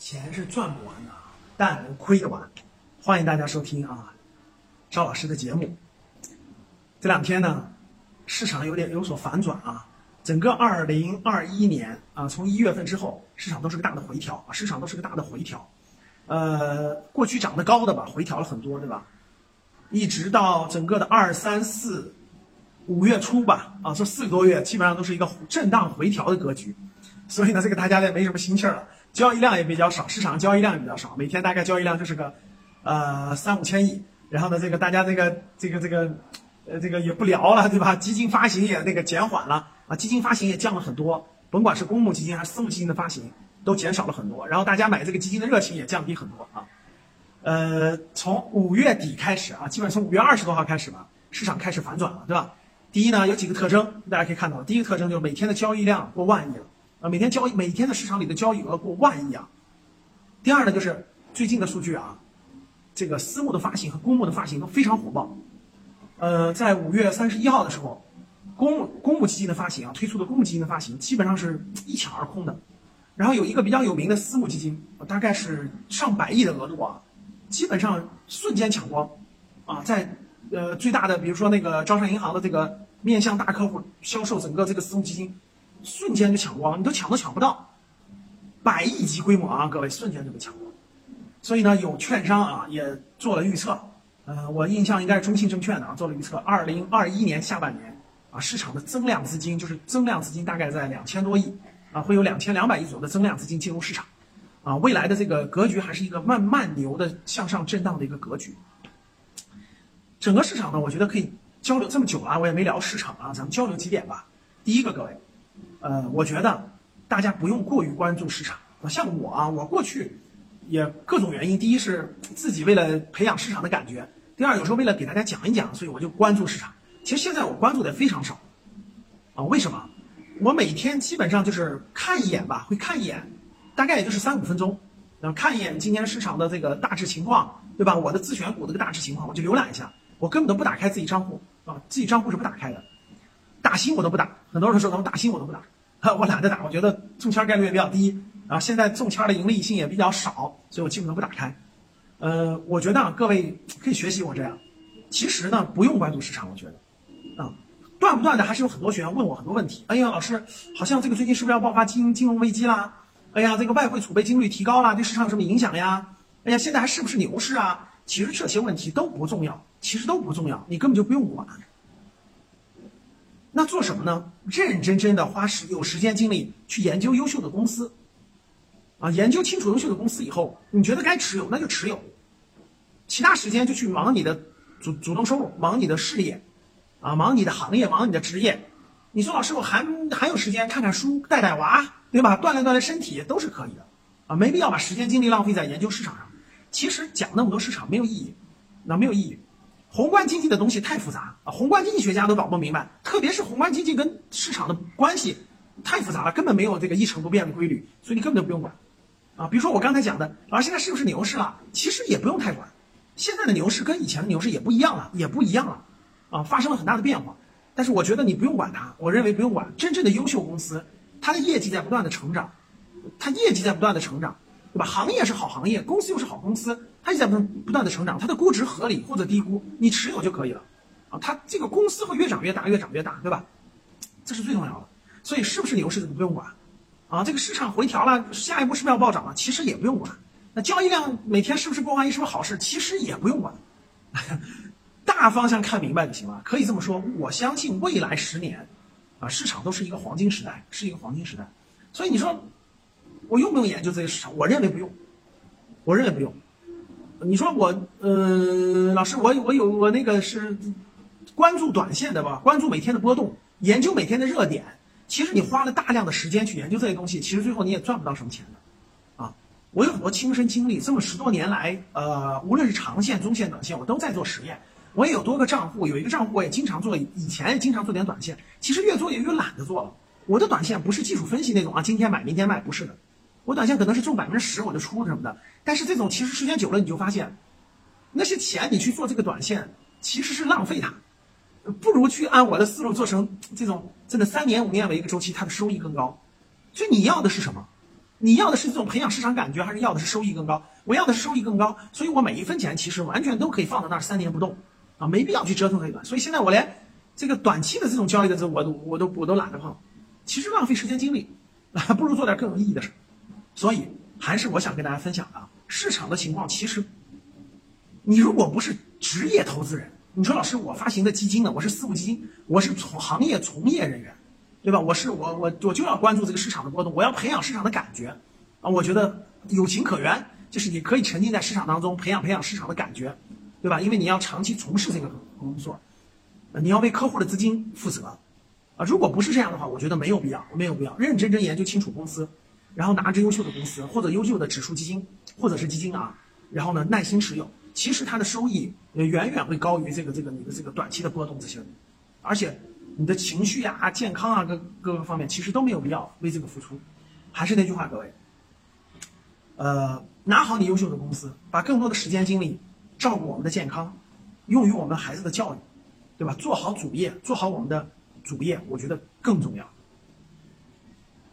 钱是赚不完的，但能亏得完。欢迎大家收听啊，赵老师的节目。这两天呢，市场有点有所反转啊。整个二零二一年啊，从一月份之后，市场都是个大的回调啊，市场都是个大的回调。呃，过去涨得高的吧，回调了很多，对吧？一直到整个的二三四五月初吧，啊，这四个多月基本上都是一个震荡回调的格局。所以呢，这个大家也没什么心气儿了，交易量也比较少，市场交易量也比较少，每天大概交易量就是个，呃，三五千亿。然后呢，这个大家这个这个这个，呃，这个也不聊了，对吧？基金发行也那个减缓了啊，基金发行也降了很多，甭管是公募基金还是私募基金的发行，都减少了很多。然后大家买这个基金的热情也降低很多啊。呃，从五月底开始啊，基本从五月二十多号开始吧，市场开始反转了，对吧？第一呢，有几个特征，大家可以看到，第一个特征就是每天的交易量过万亿了。啊，每天交易，每天的市场里的交易额过万亿啊。第二呢，就是最近的数据啊，这个私募的发行和公募的发行都非常火爆。呃，在五月三十一号的时候，公公募基金的发行啊，推出的公募基金的发行基本上是一抢而空的。然后有一个比较有名的私募基金，大概是上百亿的额度啊，基本上瞬间抢光啊，在呃最大的，比如说那个招商银行的这个面向大客户销售整个这个私募基金。瞬间就抢光，你都抢都抢不到，百亿级规模啊，各位瞬间就被抢光。所以呢，有券商啊也做了预测，呃，我印象应该是中信证券的啊做了预测，二零二一年下半年啊市场的增量资金就是增量资金大概在两千多亿啊，会有两千两百亿左右的增量资金进入市场，啊，未来的这个格局还是一个慢慢牛的向上震荡的一个格局。整个市场呢，我觉得可以交流这么久了，我也没聊市场啊，咱们交流几点吧。第一个，各位。呃，我觉得大家不用过于关注市场。像我啊，我过去也各种原因，第一是自己为了培养市场的感觉，第二有时候为了给大家讲一讲，所以我就关注市场。其实现在我关注的非常少啊。为什么？我每天基本上就是看一眼吧，会看一眼，大概也就是三五分钟，然后看一眼今天市场的这个大致情况，对吧？我的自选股这个大致情况，我就浏览一下，我根本都不打开自己账户啊，自己账户是不打开的。打新我都不打，很多人说咱们打新我都不打，哈我懒得打，我觉得中签概率也比较低，然后现在中签的盈利性也比较少，所以我基本都不打开。呃，我觉得啊，各位可以学习我这样，其实呢不用关注市场，我觉得，啊，断不断的还是有很多学员问我很多问题。哎呀，老师，好像这个最近是不是要爆发金金融危机啦？哎呀，这个外汇储备金率提高了，对市场有什么影响呀？哎呀，现在还是不是牛市啊？其实这些问题都不重要，其实都不重要，你根本就不用管。那做什么呢？认认真真的花时有时间精力去研究优秀的公司，啊，研究清楚优秀的公司以后，你觉得该持有那就持有，其他时间就去忙你的主主动收入，忙你的事业，啊，忙你的行业，忙你的职业。你说老师，我还还有时间看看书，带带娃，对吧？锻炼锻炼身体都是可以的，啊，没必要把时间精力浪费在研究市场上。其实讲那么多市场没有意义，那没有意义。宏观经济的东西太复杂啊，宏观经济学家都搞不明白，特别是宏观经济跟市场的关系太复杂了，根本没有这个一成不变的规律，所以你根本就不用管，啊，比如说我刚才讲的，啊，现在是不是牛市了？其实也不用太管，现在的牛市跟以前的牛市也不一样了，也不一样了，啊，发生了很大的变化。但是我觉得你不用管它，我认为不用管，真正的优秀公司，它的业绩在不断的成长，它业绩在不断的成长。对吧？行业是好行业，公司又是好公司，它也在不断的成长，它的估值合理或者低估，你持有就可以了，啊，它这个公司会越长越大，越长越大，对吧？这是最重要的。所以是不是牛市不用管，啊，这个市场回调了，下一步是不是要暴涨了？其实也不用管。那交易量每天是不是过万亿，是不是好事？其实也不用管，大方向看明白就行了。可以这么说，我相信未来十年，啊，市场都是一个黄金时代，是一个黄金时代。所以你说。我用不用研究这些市场？我认为不用，我认为不用。你说我，呃，老师，我我有我那个是关注短线的吧？关注每天的波动，研究每天的热点。其实你花了大量的时间去研究这些东西，其实最后你也赚不到什么钱的，啊！我有很多亲身经历，这么十多年来，呃，无论是长线、中线、短线，我都在做实验。我也有多个账户，有一个账户我也经常做，以前也经常做点短线。其实越做越越懒得做了。我的短线不是技术分析那种啊，今天买明天卖，不是的。我短线可能是中百分之十我就出什么的，但是这种其实时间久了你就发现，那些钱你去做这个短线其实是浪费它，不如去按我的思路做成这种真的三年五年为一个周期，它的收益更高。所以你要的是什么？你要的是这种培养市场感觉，还是要的是收益更高？我要的是收益更高，所以我每一分钱其实完全都可以放在那儿三年不动啊，没必要去折腾这个。所以现在我连这个短期的这种交易的这我都我都我都懒得碰，其实浪费时间精力啊，不如做点更有意义的事。所以还是我想跟大家分享的，市场的情况其实，你如果不是职业投资人，你说老师我发行的基金呢，我是私募基金，我是从行业从业人员。对吧？我是我我我就要关注这个市场的波动，我要培养市场的感觉，啊，我觉得有情可原，就是你可以沉浸在市场当中，培养培养市场的感觉，对吧？因为你要长期从事这个工作，你要为客户的资金负责，啊，如果不是这样的话，我觉得没有必要，没有必要，认认真真研究清楚公司，然后拿着优秀的公司或者优秀的指数基金或者是基金啊，然后呢耐心持有，其实它的收益也远远会高于这个这个你的这个短期的波动这些，而且。你的情绪呀、健康啊，各各个方面其实都没有必要为这个付出。还是那句话，各位，呃，拿好你优秀的公司，把更多的时间精力照顾我们的健康，用于我们孩子的教育，对吧？做好主业，做好我们的主业，我觉得更重要。